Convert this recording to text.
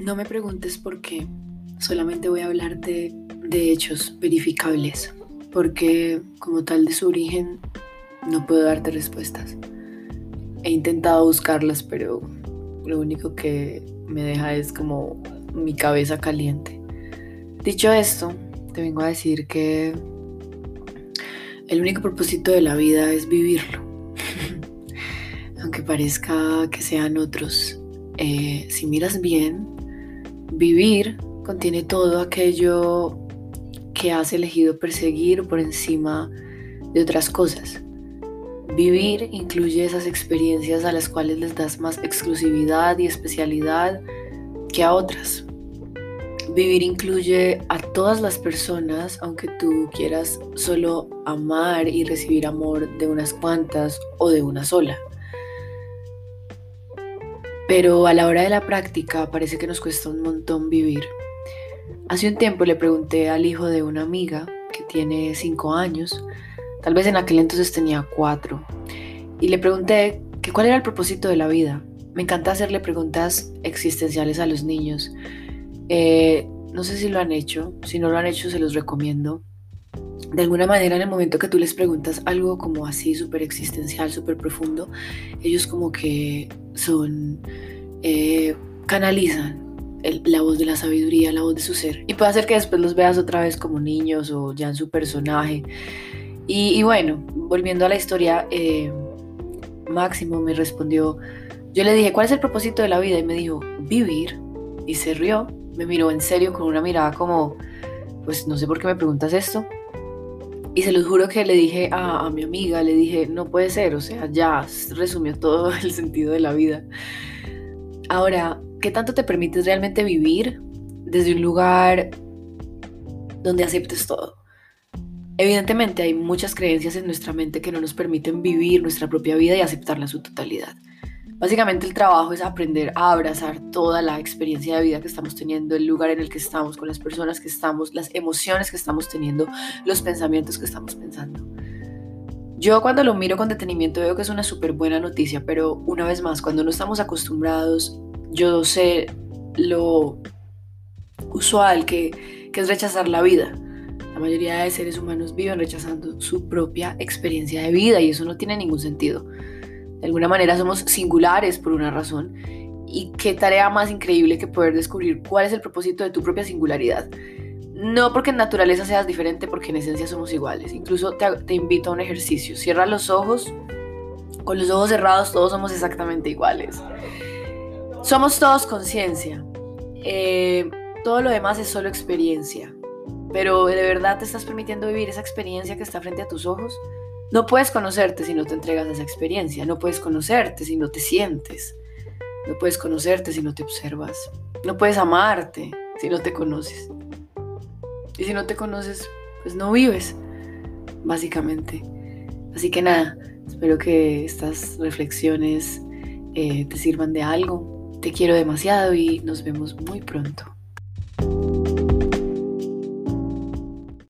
No me preguntes por qué, solamente voy a hablarte de hechos verificables, porque como tal de su origen no puedo darte respuestas. He intentado buscarlas, pero lo único que me deja es como mi cabeza caliente. Dicho esto, te vengo a decir que el único propósito de la vida es vivirlo. Aunque parezca que sean otros. Eh, si miras bien, vivir contiene todo aquello que has elegido perseguir por encima de otras cosas. Vivir incluye esas experiencias a las cuales les das más exclusividad y especialidad que a otras. Vivir incluye a todas las personas, aunque tú quieras solo amar y recibir amor de unas cuantas o de una sola. Pero a la hora de la práctica parece que nos cuesta un montón vivir. Hace un tiempo le pregunté al hijo de una amiga que tiene cinco años, tal vez en aquel entonces tenía cuatro, y le pregunté que cuál era el propósito de la vida. Me encanta hacerle preguntas existenciales a los niños eh, no sé si lo han hecho, si no lo han hecho se los recomiendo. De alguna manera en el momento que tú les preguntas algo como así súper existencial, súper profundo, ellos como que son, eh, canalizan la voz de la sabiduría, la voz de su ser. Y puede hacer que después los veas otra vez como niños o ya en su personaje. Y, bueno, volviendo a la historia, eh, Máximo me respondió, yo le dije, ¿cuál es el propósito de la vida? Y me dijo, vivir. Y se rió me miró en serio con una mirada como, pues no sé por qué me preguntas esto. Y se los juro que le dije a, mi amiga, le dije, no puede ser, o sea, ya resumió todo el sentido de la vida. Ahora, ¿qué tanto te permites realmente vivir desde un lugar donde aceptes todo? Evidentemente hay muchas creencias en nuestra mente que no nos permiten vivir nuestra propia vida y aceptarla en su totalidad. Básicamente el trabajo es aprender a abrazar toda la experiencia de vida que estamos teniendo, el lugar en el que estamos, con las personas que estamos, las emociones que estamos teniendo, los pensamientos que estamos pensando. Yo cuando lo miro con detenimiento veo que es una súper buena noticia, pero una vez más, cuando no estamos acostumbrados, yo sé lo usual que, que es rechazar la vida. La mayoría de seres humanos viven rechazando su propia experiencia de vida y eso no tiene ningún sentido. De alguna manera somos singulares por una razón. Y qué tarea más increíble que poder descubrir cuál es el propósito de tu propia singularidad. No porque en naturaleza seas diferente, porque en esencia somos iguales. Incluso te, invito a un ejercicio. Cierra los ojos. Con los ojos cerrados todos somos exactamente iguales. Somos todos conciencia. Eh, todo lo demás es solo experiencia. Pero de verdad te estás permitiendo vivir esa experiencia que está frente a tus ojos. No puedes conocerte si no te entregas a esa experiencia, no puedes conocerte si no te sientes, no puedes conocerte si no te observas, no puedes amarte si no te conoces. Y si no te conoces, pues no vives, básicamente. Así que nada, espero que estas reflexiones eh, te sirvan de algo. Te quiero demasiado y nos vemos muy pronto.